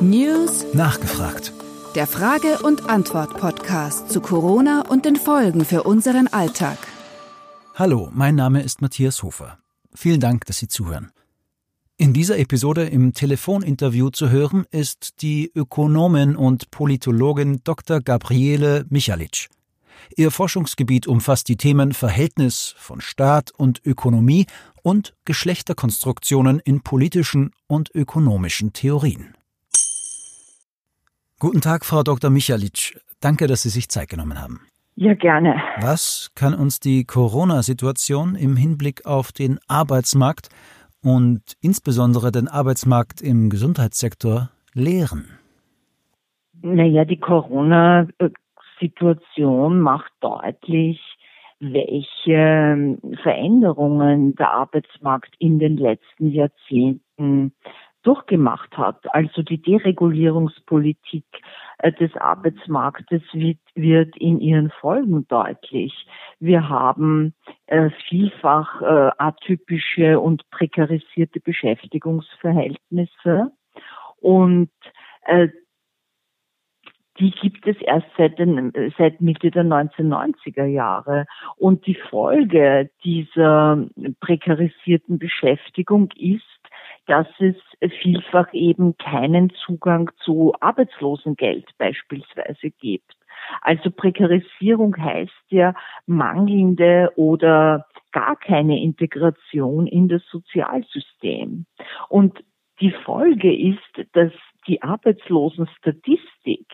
News Nachgefragt. Der Frage- und Antwort-Podcast zu Corona und den Folgen für unseren Alltag. Hallo, mein Name ist Matthias Hofer. Vielen Dank, dass Sie zuhören. In dieser Episode im Telefoninterview zu hören ist die Ökonomin und Politologin Dr. Gabriele Michalic. Ihr Forschungsgebiet umfasst die Themen Verhältnis von Staat und Ökonomie und Geschlechterkonstruktionen in politischen und ökonomischen Theorien. Guten Tag, Frau Dr. Michalic. Danke, dass Sie sich Zeit genommen haben. Ja, gerne. Was kann uns die Corona-Situation im Hinblick auf den Arbeitsmarkt und insbesondere den Arbeitsmarkt im Gesundheitssektor lehren? Naja, die Corona-Situation macht deutlich, welche Veränderungen der Arbeitsmarkt in den letzten Jahrzehnten durchgemacht hat. Also die Deregulierungspolitik äh, des Arbeitsmarktes wird, wird in ihren Folgen deutlich. Wir haben äh, vielfach äh, atypische und prekarisierte Beschäftigungsverhältnisse und äh, die gibt es erst seit, den, seit Mitte der 1990er Jahre. Und die Folge dieser prekarisierten Beschäftigung ist, dass es vielfach eben keinen Zugang zu Arbeitslosengeld beispielsweise gibt. Also Prekarisierung heißt ja mangelnde oder gar keine Integration in das Sozialsystem. Und die Folge ist, dass die Arbeitslosenstatistik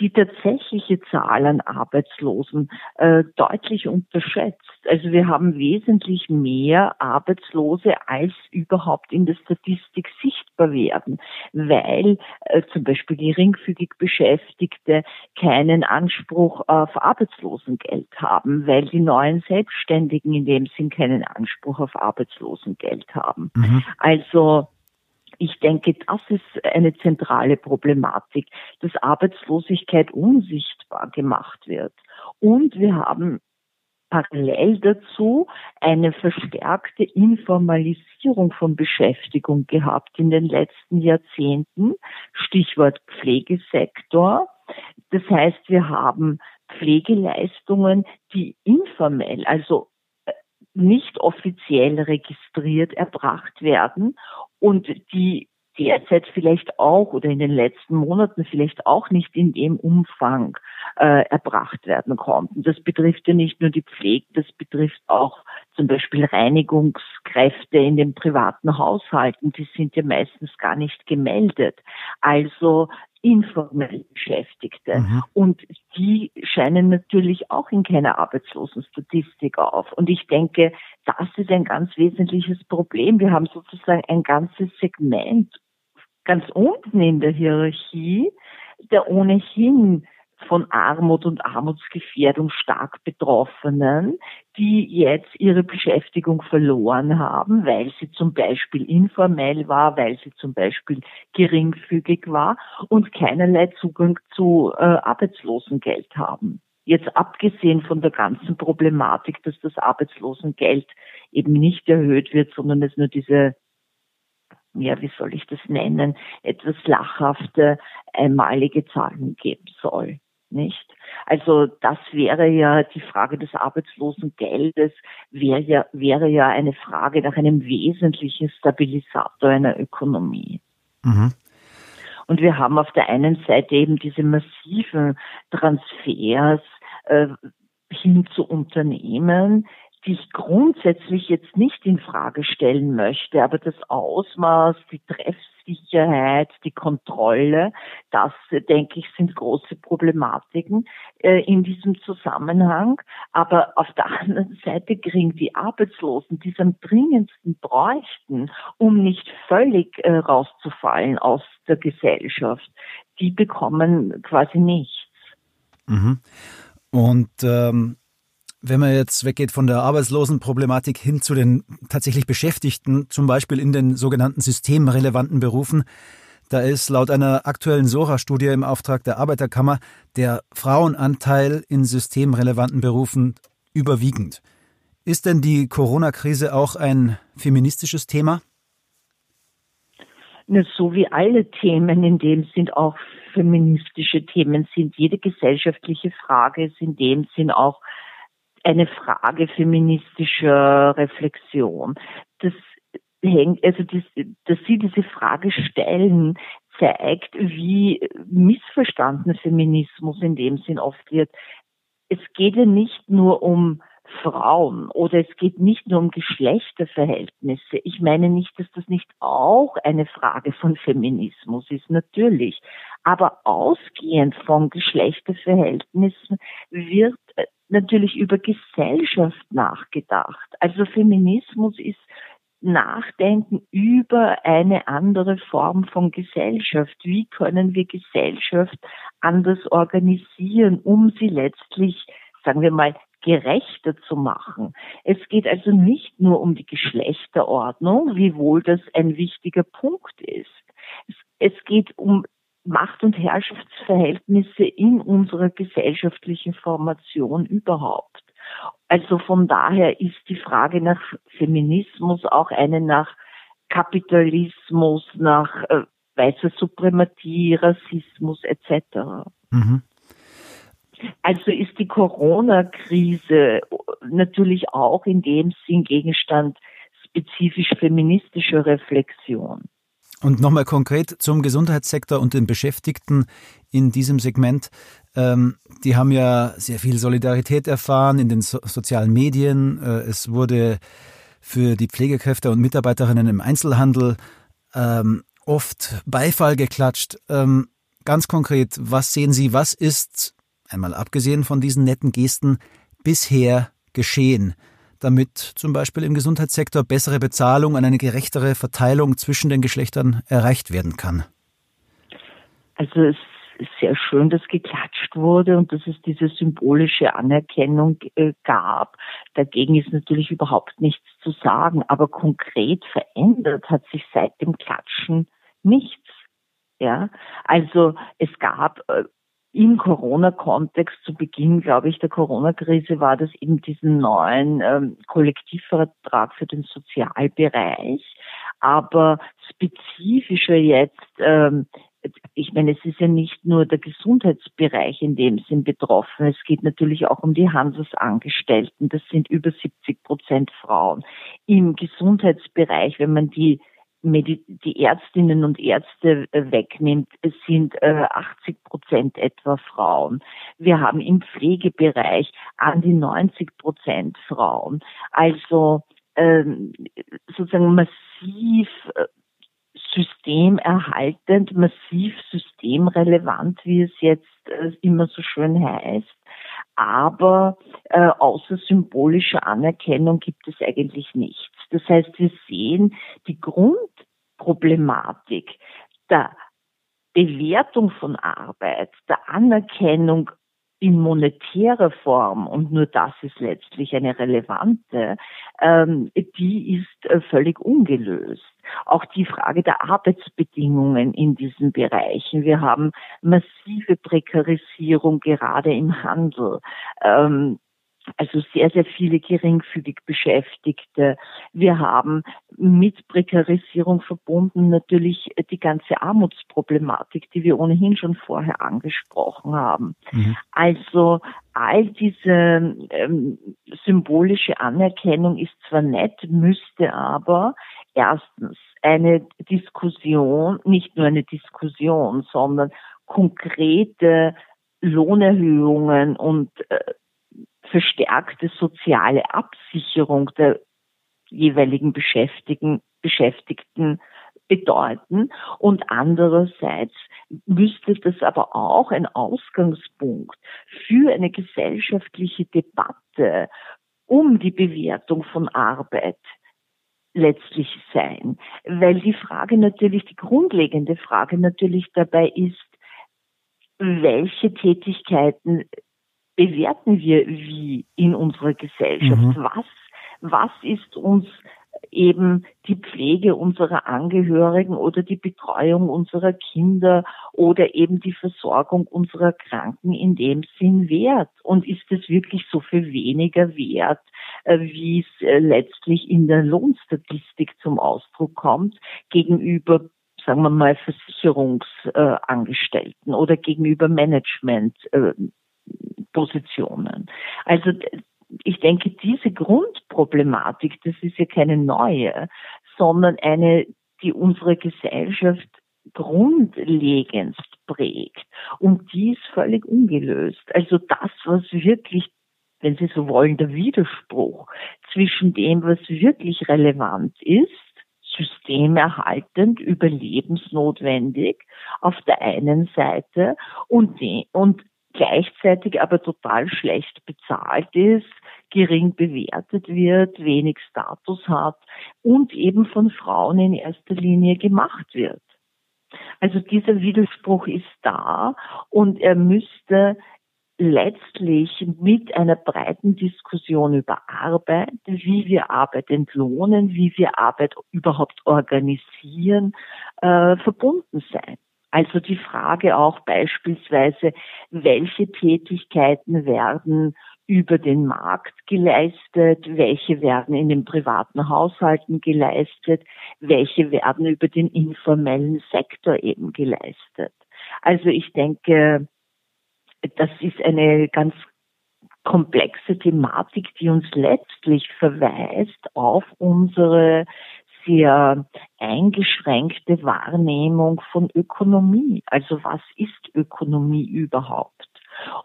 die tatsächliche Zahl an Arbeitslosen äh, deutlich unterschätzt. Also wir haben wesentlich mehr Arbeitslose, als überhaupt in der Statistik sichtbar werden, weil äh, zum Beispiel geringfügig Beschäftigte keinen Anspruch auf Arbeitslosengeld haben, weil die neuen Selbstständigen in dem Sinn keinen Anspruch auf Arbeitslosengeld haben. Mhm. Also ich denke, das ist eine zentrale Problematik, dass Arbeitslosigkeit unsichtbar gemacht wird. Und wir haben parallel dazu eine verstärkte Informalisierung von Beschäftigung gehabt in den letzten Jahrzehnten. Stichwort Pflegesektor. Das heißt, wir haben Pflegeleistungen, die informell, also äh, nicht offiziell registriert erbracht werden und die derzeit vielleicht auch oder in den letzten Monaten vielleicht auch nicht in dem Umfang äh, erbracht werden konnten. Das betrifft ja nicht nur die Pflege, das betrifft auch zum Beispiel Reinigungskräfte in den privaten Haushalten. Die sind ja meistens gar nicht gemeldet. Also informell Beschäftigte. Mhm. Und die scheinen natürlich auch in keiner Arbeitslosenstatistik auf. Und ich denke, das ist ein ganz wesentliches Problem. Wir haben sozusagen ein ganzes Segment ganz unten in der Hierarchie, der ohnehin von Armut und Armutsgefährdung stark Betroffenen, die jetzt ihre Beschäftigung verloren haben, weil sie zum Beispiel informell war, weil sie zum Beispiel geringfügig war und keinerlei Zugang zu äh, Arbeitslosengeld haben. Jetzt abgesehen von der ganzen Problematik, dass das Arbeitslosengeld eben nicht erhöht wird, sondern es nur diese ja, wie soll ich das nennen, etwas lachhafte einmalige Zahlen geben soll nicht? Also das wäre ja die Frage des Arbeitslosengeldes, wäre ja, wäre ja eine Frage nach einem wesentlichen Stabilisator einer Ökonomie. Mhm. Und wir haben auf der einen Seite eben diese massiven Transfers äh, hin zu Unternehmen, die ich grundsätzlich jetzt nicht in Frage stellen möchte, aber das Ausmaß, die Treffsicherheit, die Kontrolle, das denke ich sind große Problematiken äh, in diesem Zusammenhang. Aber auf der anderen Seite kriegen die Arbeitslosen, die es am dringendsten bräuchten, um nicht völlig äh, rauszufallen aus der Gesellschaft, die bekommen quasi nichts. Mhm. Und ähm wenn man jetzt weggeht von der Arbeitslosenproblematik hin zu den tatsächlich Beschäftigten, zum Beispiel in den sogenannten systemrelevanten Berufen, da ist laut einer aktuellen Sora-Studie im Auftrag der Arbeiterkammer der Frauenanteil in systemrelevanten Berufen überwiegend. Ist denn die Corona-Krise auch ein feministisches Thema? So wie alle Themen in dem sind auch feministische Themen sind. Jede gesellschaftliche Frage ist in dem Sinn auch eine Frage feministischer Reflexion. Das hängt, also das, dass Sie diese Frage stellen, zeigt, wie missverstanden Feminismus in dem Sinn oft wird. Es geht ja nicht nur um Frauen oder es geht nicht nur um Geschlechterverhältnisse. Ich meine nicht, dass das nicht auch eine Frage von Feminismus ist, natürlich. Aber ausgehend von Geschlechterverhältnissen wird natürlich über Gesellschaft nachgedacht. Also Feminismus ist Nachdenken über eine andere Form von Gesellschaft. Wie können wir Gesellschaft anders organisieren, um sie letztlich, sagen wir mal, gerechter zu machen. Es geht also nicht nur um die Geschlechterordnung, wiewohl das ein wichtiger Punkt ist. Es, geht um Macht- und Herrschaftsverhältnisse in unserer gesellschaftlichen Formation überhaupt. Also von daher ist die Frage nach Feminismus auch eine nach Kapitalismus, nach äh, weißer Suprematie, Rassismus etc. Mhm. Also ist die Corona-Krise natürlich auch in dem Sinn Gegenstand spezifisch feministischer Reflexion. Und nochmal konkret zum Gesundheitssektor und den Beschäftigten in diesem Segment. Ähm, die haben ja sehr viel Solidarität erfahren in den so sozialen Medien. Äh, es wurde für die Pflegekräfte und Mitarbeiterinnen im Einzelhandel ähm, oft Beifall geklatscht. Ähm, ganz konkret, was sehen Sie, was ist, einmal abgesehen von diesen netten Gesten, bisher geschehen? Damit zum Beispiel im Gesundheitssektor bessere Bezahlung und eine gerechtere Verteilung zwischen den Geschlechtern erreicht werden kann? Also es ist sehr schön, dass geklatscht wurde und dass es diese symbolische Anerkennung äh, gab. Dagegen ist natürlich überhaupt nichts zu sagen, aber konkret verändert hat sich seit dem Klatschen nichts. Ja, also es gab äh, im Corona-Kontext zu Beginn, glaube ich, der Corona-Krise war das eben diesen neuen ähm, Kollektivvertrag für den Sozialbereich. Aber spezifischer jetzt, ähm, ich meine, es ist ja nicht nur der Gesundheitsbereich in dem Sinn betroffen. Es geht natürlich auch um die Handelsangestellten. Das sind über 70 Prozent Frauen. Im Gesundheitsbereich, wenn man die die Ärztinnen und Ärzte äh, wegnimmt, sind 80 äh, Prozent etwa Frauen. Wir haben im Pflegebereich an die 90 Prozent Frauen. Also ähm, sozusagen massiv äh, systemerhaltend, massiv systemrelevant, wie es jetzt immer so schön heißt. Aber äh, außer symbolischer Anerkennung gibt es eigentlich nichts. Das heißt, wir sehen die Grundproblematik der Bewertung von Arbeit, der Anerkennung in monetärer Form, und nur das ist letztlich eine relevante, ähm, die ist äh, völlig ungelöst. Auch die Frage der Arbeitsbedingungen in diesen Bereichen. Wir haben massive Prekarisierung gerade im Handel. Ähm, also sehr, sehr viele geringfügig Beschäftigte. Wir haben mit Prekarisierung verbunden natürlich die ganze Armutsproblematik, die wir ohnehin schon vorher angesprochen haben. Mhm. Also all diese ähm, symbolische Anerkennung ist zwar nett, müsste aber erstens eine Diskussion, nicht nur eine Diskussion, sondern konkrete Lohnerhöhungen und äh, verstärkte soziale Absicherung der jeweiligen Beschäftigten, Beschäftigten bedeuten. Und andererseits müsste das aber auch ein Ausgangspunkt für eine gesellschaftliche Debatte um die Bewertung von Arbeit letztlich sein. Weil die Frage natürlich, die grundlegende Frage natürlich dabei ist, welche Tätigkeiten bewerten wir wie in unserer Gesellschaft? Mhm. Was, was ist uns eben die Pflege unserer Angehörigen oder die Betreuung unserer Kinder oder eben die Versorgung unserer Kranken in dem Sinn wert? Und ist es wirklich so viel weniger wert, äh, wie es äh, letztlich in der Lohnstatistik zum Ausdruck kommt, gegenüber sagen wir mal, Versicherungsangestellten oder gegenüber Managementpositionen. Also ich denke, diese Grundproblematik, das ist ja keine neue, sondern eine, die unsere Gesellschaft grundlegendst prägt. Und die ist völlig ungelöst. Also das, was wirklich, wenn Sie so wollen, der Widerspruch zwischen dem, was wirklich relevant ist, systemerhaltend, überlebensnotwendig auf der einen Seite und, und gleichzeitig aber total schlecht bezahlt ist, gering bewertet wird, wenig Status hat und eben von Frauen in erster Linie gemacht wird. Also dieser Widerspruch ist da und er müsste letztlich mit einer breiten Diskussion über Arbeit, wie wir Arbeit entlohnen, wie wir Arbeit überhaupt organisieren, äh, verbunden sein. Also die Frage auch beispielsweise, welche Tätigkeiten werden über den Markt geleistet, welche werden in den privaten Haushalten geleistet, welche werden über den informellen Sektor eben geleistet. Also ich denke, das ist eine ganz komplexe Thematik, die uns letztlich verweist auf unsere sehr eingeschränkte Wahrnehmung von Ökonomie. Also was ist Ökonomie überhaupt?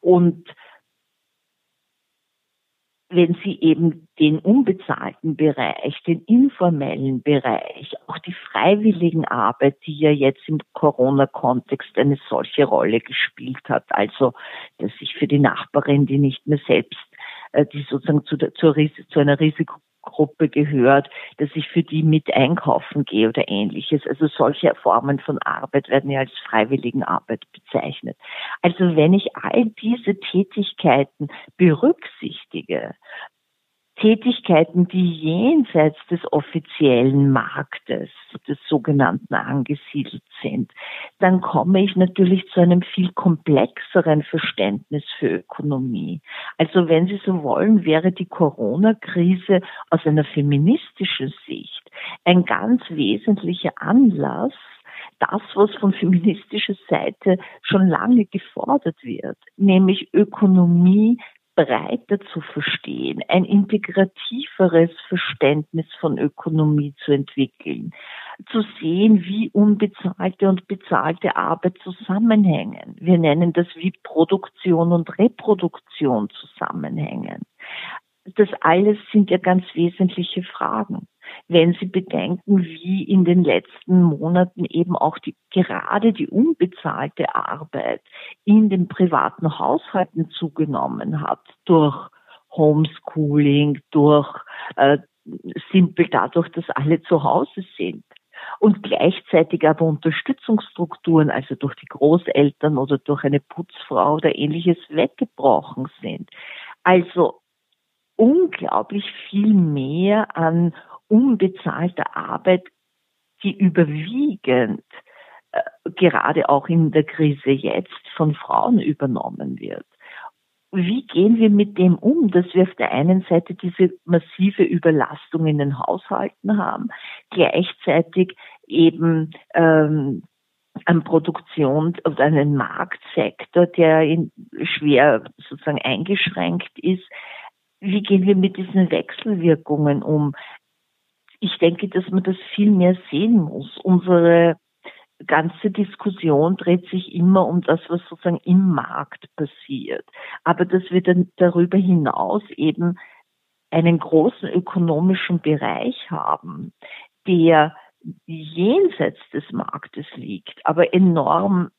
Und wenn Sie eben den unbezahlten Bereich, den informellen Bereich, auch die freiwilligen Arbeit, die ja jetzt im Corona-Kontext eine solche Rolle gespielt hat, also dass ich für die Nachbarin, die nicht mehr selbst, äh, die sozusagen zu, zur, zu einer Risiko Gruppe gehört, dass ich für die mit einkaufen gehe oder ähnliches. Also solche Formen von Arbeit werden ja als Freiwilligenarbeit bezeichnet. Also wenn ich all diese Tätigkeiten berücksichtige, Tätigkeiten, die jenseits des offiziellen Marktes, des sogenannten angesiedelt sind, dann komme ich natürlich zu einem viel komplexeren Verständnis für Ökonomie. Also wenn Sie so wollen, wäre die Corona-Krise aus einer feministischen Sicht ein ganz wesentlicher Anlass, das, was von feministischer Seite schon lange gefordert wird, nämlich Ökonomie breiter zu verstehen, ein integrativeres Verständnis von Ökonomie zu entwickeln, zu sehen, wie unbezahlte und bezahlte Arbeit zusammenhängen. Wir nennen das, wie Produktion und Reproduktion zusammenhängen. Das alles sind ja ganz wesentliche Fragen wenn Sie bedenken, wie in den letzten Monaten eben auch die, gerade die unbezahlte Arbeit in den privaten Haushalten zugenommen hat durch Homeschooling, durch äh, simpel dadurch, dass alle zu Hause sind und gleichzeitig aber Unterstützungsstrukturen, also durch die Großeltern oder durch eine Putzfrau oder ähnliches weggebrochen sind. Also unglaublich viel mehr an unbezahlte Arbeit, die überwiegend äh, gerade auch in der Krise jetzt von Frauen übernommen wird. Wie gehen wir mit dem um, dass wir auf der einen Seite diese massive Überlastung in den Haushalten haben, gleichzeitig eben ähm, an Produktion oder einen Marktsektor, der in, schwer sozusagen eingeschränkt ist. Wie gehen wir mit diesen Wechselwirkungen um? Ich denke, dass man das viel mehr sehen muss. Unsere ganze Diskussion dreht sich immer um das, was sozusagen im Markt passiert. Aber dass wir dann darüber hinaus eben einen großen ökonomischen Bereich haben, der jenseits des Marktes liegt, aber enorm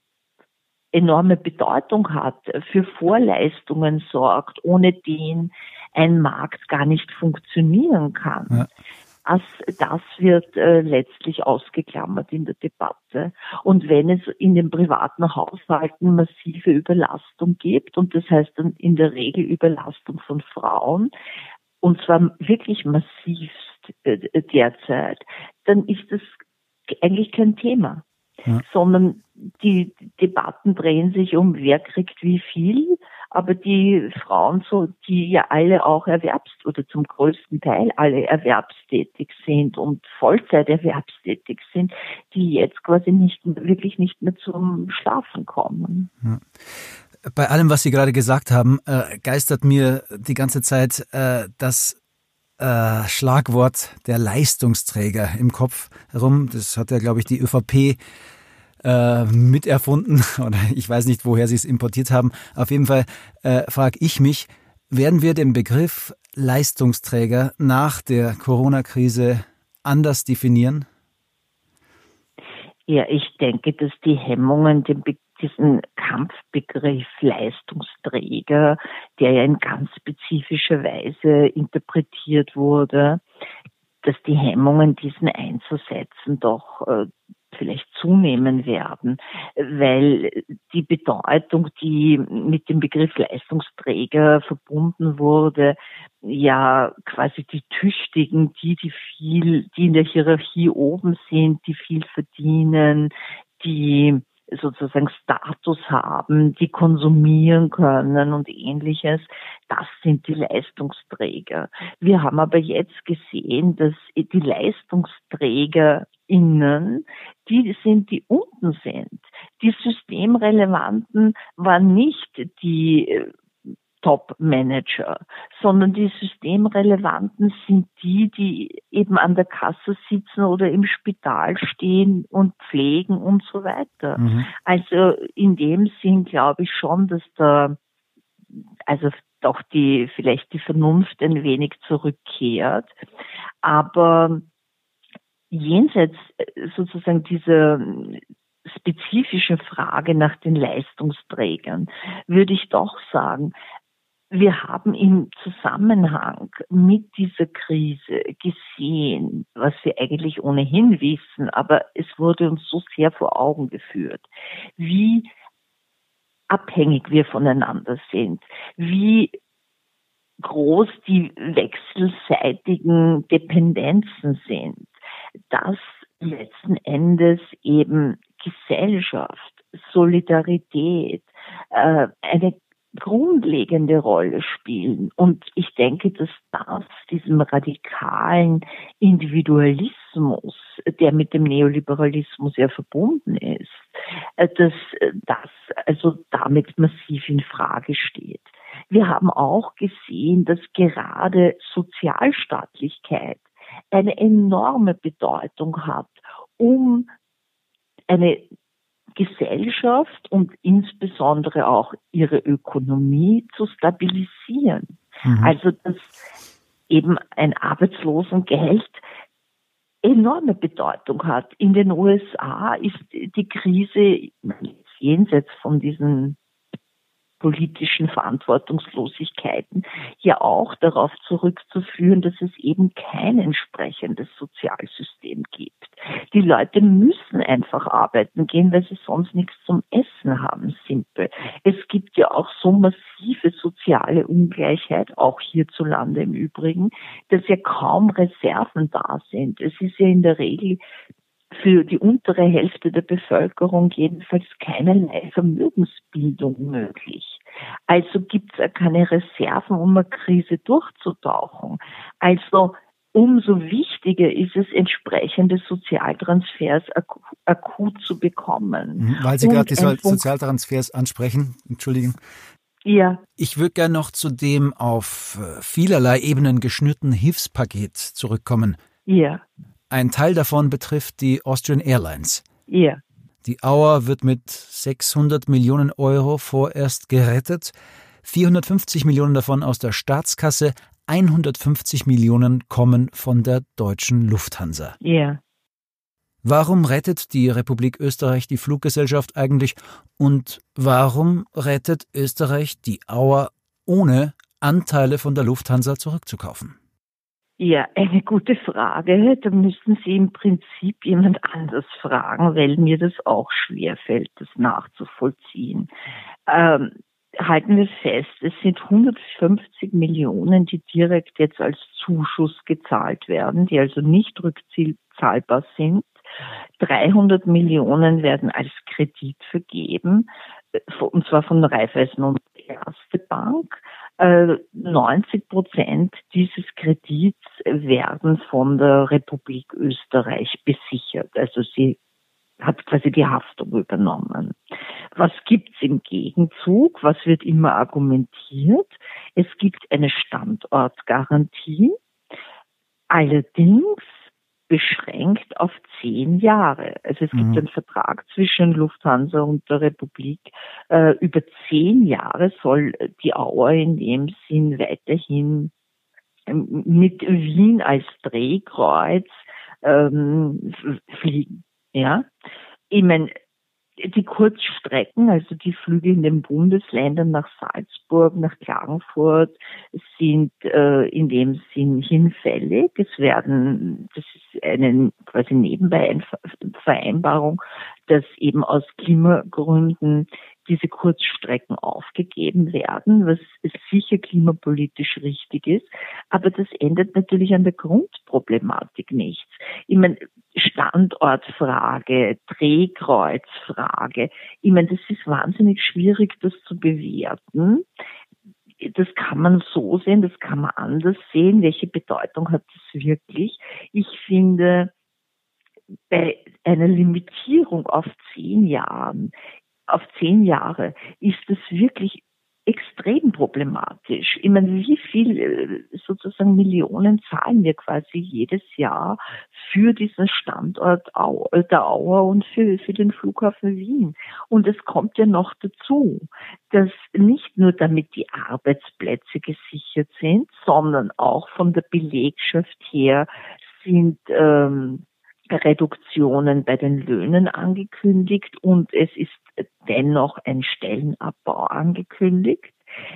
enorme Bedeutung hat, für Vorleistungen sorgt, ohne den ein Markt gar nicht funktionieren kann. Ja das, das wird äh, letztlich ausgeklammert in der Debatte. Und wenn es in den privaten Haushalten massive Überlastung gibt, und das heißt dann in der Regel Überlastung von Frauen, und zwar wirklich massivst äh, derzeit, dann ist das eigentlich kein Thema. Ja. sondern die Debatten drehen sich um, wer kriegt wie viel, aber die Frauen, so, die ja alle auch erwerbs oder zum größten Teil alle erwerbstätig sind und Vollzeit erwerbstätig sind, die jetzt quasi nicht wirklich nicht mehr zum Schlafen kommen. Bei allem, was Sie gerade gesagt haben, äh, geistert mir die ganze Zeit äh, das äh, Schlagwort der Leistungsträger im Kopf herum. Das hat ja, glaube ich, die ÖVP äh, miterfunden oder ich weiß nicht, woher sie es importiert haben. Auf jeden Fall äh, frage ich mich, werden wir den Begriff Leistungsträger nach der Corona-Krise anders definieren? Ja, ich denke, dass die Hemmungen, den Be diesen Kampfbegriff Leistungsträger, der ja in ganz spezifischer Weise interpretiert wurde, dass die Hemmungen, diesen einzusetzen, doch äh, vielleicht zunehmen werden, weil die Bedeutung, die mit dem Begriff Leistungsträger verbunden wurde, ja quasi die Tüchtigen, die, die viel, die in der Hierarchie oben sind, die viel verdienen, die sozusagen Status haben, die konsumieren können und ähnliches, das sind die Leistungsträger. Wir haben aber jetzt gesehen, dass die LeistungsträgerInnen, die sind, die unten sind. Die systemrelevanten waren nicht die Top-Manager, sondern die systemrelevanten sind die, die eben an der Kasse sitzen oder im Spital stehen und pflegen und so weiter. Mhm. Also in dem Sinn glaube ich schon, dass da also doch die vielleicht die Vernunft ein wenig zurückkehrt, aber jenseits äh, sozusagen dieser spezifischen Frage nach den Leistungsträgern würde ich doch sagen, wir haben im Zusammenhang mit dieser Krise gesehen, was wir eigentlich ohnehin wissen, aber es wurde uns so sehr vor Augen geführt, wie abhängig wir voneinander sind, wie groß die wechselseitigen Dependenzen sind, dass letzten Endes eben Gesellschaft, Solidarität, äh, eine grundlegende Rolle spielen. Und ich denke, dass das diesem radikalen Individualismus, der mit dem Neoliberalismus ja verbunden ist, äh, dass das also damit massiv in Frage steht. Wir haben auch gesehen, dass gerade Sozialstaatlichkeit eine enorme Bedeutung hat, um eine Gesellschaft und insbesondere auch ihre Ökonomie zu stabilisieren. Mhm. Also dass eben ein Arbeitslosengeld enorme Bedeutung hat. In den USA ist die Krise jenseits von diesen politischen Verantwortungslosigkeiten ja auch darauf zurückzuführen, dass es eben kein entsprechendes Sozialsystem gibt. Die Leute müssen einfach arbeiten gehen, weil sie sonst nichts zum Essen haben, simpel. Es gibt ja auch so massive soziale Ungleichheit, auch hierzulande im Übrigen, dass ja kaum Reserven da sind. Es ist ja in der Regel für die untere Hälfte der Bevölkerung jedenfalls keinerlei Vermögensbildung möglich. Also gibt es ja keine Reserven, um eine Krise durchzutauchen. Also umso wichtiger ist es, entsprechende Sozialtransfers akut, akut zu bekommen. Mhm, weil Sie gerade die Sozialtransfers ansprechen, entschuldigen. Ja. Ich würde gerne noch zu dem auf äh, vielerlei Ebenen geschnürten Hilfspaket zurückkommen. Ja. Ein Teil davon betrifft die Austrian Airlines. Ja. Die Auer wird mit 600 Millionen Euro vorerst gerettet, 450 Millionen davon aus der Staatskasse, 150 Millionen kommen von der deutschen Lufthansa. Ja. Warum rettet die Republik Österreich die Fluggesellschaft eigentlich und warum rettet Österreich die Auer ohne Anteile von der Lufthansa zurückzukaufen? Ja, eine gute Frage. Da müssen Sie im Prinzip jemand anders fragen, weil mir das auch schwer fällt, das nachzuvollziehen. Ähm, halten wir fest, es sind 150 Millionen, die direkt jetzt als Zuschuss gezahlt werden, die also nicht rückzahlbar sind. 300 Millionen werden als Kredit vergeben, und zwar von Raiffeisen und Erste Bank. 90 äh, Prozent dieses Kredits werden von der Republik Österreich besichert. Also sie hat quasi die Haftung übernommen. Was gibt's im Gegenzug? Was wird immer argumentiert? Es gibt eine Standortgarantie. Allerdings beschränkt auf zehn Jahre. Also es gibt mhm. einen Vertrag zwischen Lufthansa und der Republik. Äh, über zehn Jahre soll die Auer in dem Sinn weiterhin ähm, mit Wien als Drehkreuz ähm, fliegen. Ja, ich meine, die Kurzstrecken, also die Flüge in den Bundesländern nach Salzburg, nach Klagenfurt, sind äh, in dem Sinn hinfällig. Es werden, das ist eine quasi nebenbei Vereinbarung, dass eben aus Klimagründen diese Kurzstrecken aufgegeben werden, was sicher klimapolitisch richtig ist. Aber das ändert natürlich an der Grundproblematik nichts. Ich meine, Standortfrage, Drehkreuzfrage. Ich meine, das ist wahnsinnig schwierig, das zu bewerten. Das kann man so sehen, das kann man anders sehen. Welche Bedeutung hat das wirklich? Ich finde, bei einer Limitierung auf zehn Jahren, auf zehn Jahre, ist das wirklich extrem problematisch. Ich meine, wie viel äh, sozusagen Millionen zahlen wir quasi jedes Jahr für diesen Standort äh, der Auer und für, für den Flughafen Wien? Und es kommt ja noch dazu, dass nicht nur damit die Arbeitsplätze gesichert sind, sondern auch von der Belegschaft her sind ähm, Reduktionen bei den Löhnen angekündigt und es ist dennoch ein Stellenabbau angekündigt.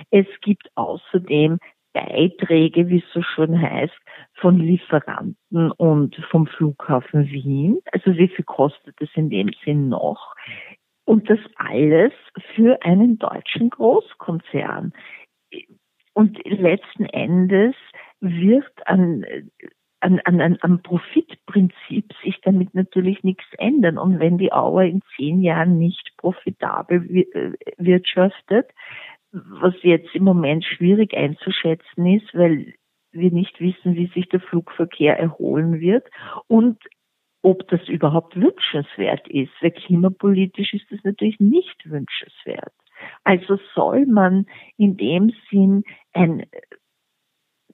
Es gibt außerdem Beiträge, wie es so schön heißt, von Lieferanten und vom Flughafen Wien. Also wie viel kostet es in dem Sinn noch? Und das alles für einen deutschen Großkonzern. Und letzten Endes wird an an, an, an, am Profitprinzip sich damit natürlich nichts ändern. Und wenn die Auer in zehn Jahren nicht profitabel äh, wirtschaftet, was jetzt im Moment schwierig einzuschätzen ist, weil wir nicht wissen, wie sich der Flugverkehr erholen wird und ob das überhaupt wünschenswert ist, weil klimapolitisch ist das natürlich nicht wünschenswert. Also soll man in dem Sinn ein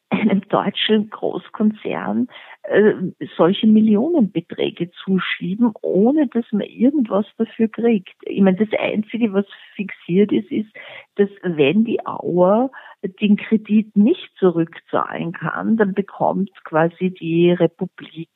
einem deutschen Großkonzern äh, solche Millionenbeträge zuschieben, ohne dass man irgendwas dafür kriegt. Ich meine, das Einzige, was fixiert ist, ist, dass wenn die Auer den Kredit nicht zurückzahlen kann, dann bekommt quasi die Republik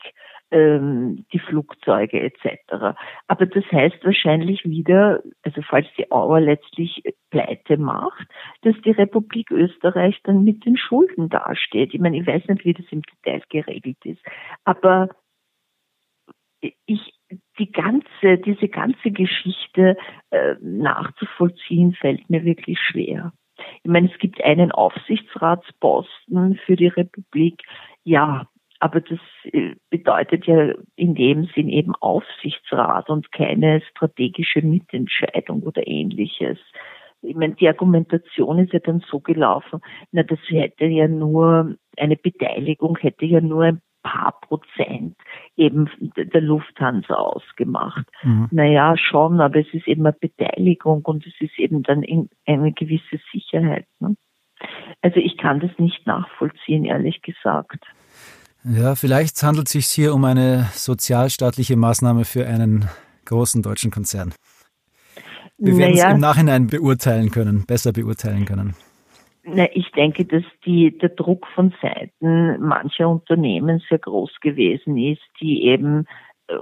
ähm, die Flugzeuge etc. Aber das heißt wahrscheinlich wieder, also falls die Auer letztlich pleite macht, dass die Republik Österreich dann mit den Schulden dasteht. Ich meine, ich weiß nicht, wie das im Detail geregelt ist, aber ich die ganze, diese ganze Geschichte äh, nachzuvollziehen, fällt mir wirklich schwer. Ich meine, es gibt einen Aufsichtsratsposten für die Republik. Ja, aber das äh, bedeutet ja in dem Sinn eben Aufsichtsrat und keine strategische Mitentscheidung oder ähnliches. Ich meine, die Argumentation ist ja dann so gelaufen, na, das hätte ja nur, eine Beteiligung hätte ja nur ein paar Prozent eben der Lufthansa ausgemacht. Mhm. Naja, schon, aber es ist eben eine Beteiligung und es ist eben dann eine gewisse Sicherheit. Ne? Also ich kann das nicht nachvollziehen, ehrlich gesagt. Ja, vielleicht handelt es sich hier um eine sozialstaatliche Maßnahme für einen großen deutschen Konzern. Wir werden naja, es im Nachhinein beurteilen können, besser beurteilen können. Na, ich denke, dass die, der Druck von Seiten mancher Unternehmen sehr groß gewesen ist, die eben,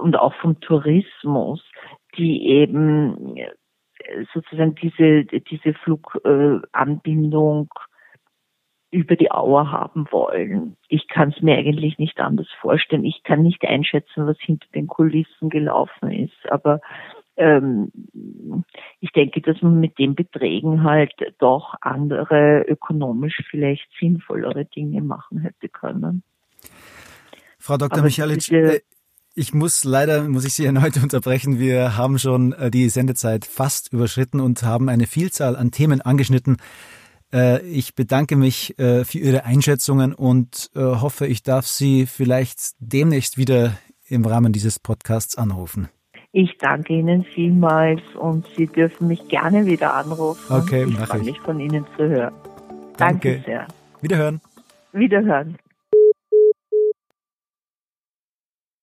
und auch vom Tourismus, die eben äh, sozusagen diese, diese Fluganbindung über die Auer haben wollen. Ich kann es mir eigentlich nicht anders vorstellen. Ich kann nicht einschätzen, was hinter den Kulissen gelaufen ist. Aber ähm, ich denke, dass man mit den Beträgen halt doch andere ökonomisch vielleicht sinnvollere Dinge machen hätte können. Frau Dr. Aber Michalic, äh, ich muss leider, muss ich Sie erneut unterbrechen. Wir haben schon äh, die Sendezeit fast überschritten und haben eine Vielzahl an Themen angeschnitten. Äh, ich bedanke mich äh, für Ihre Einschätzungen und äh, hoffe, ich darf Sie vielleicht demnächst wieder im Rahmen dieses Podcasts anrufen. Ich danke Ihnen vielmals und Sie dürfen mich gerne wieder anrufen. Okay, ich mache freue ich. mich von Ihnen zu hören. Danke. Danke sehr. Wiederhören. Wiederhören.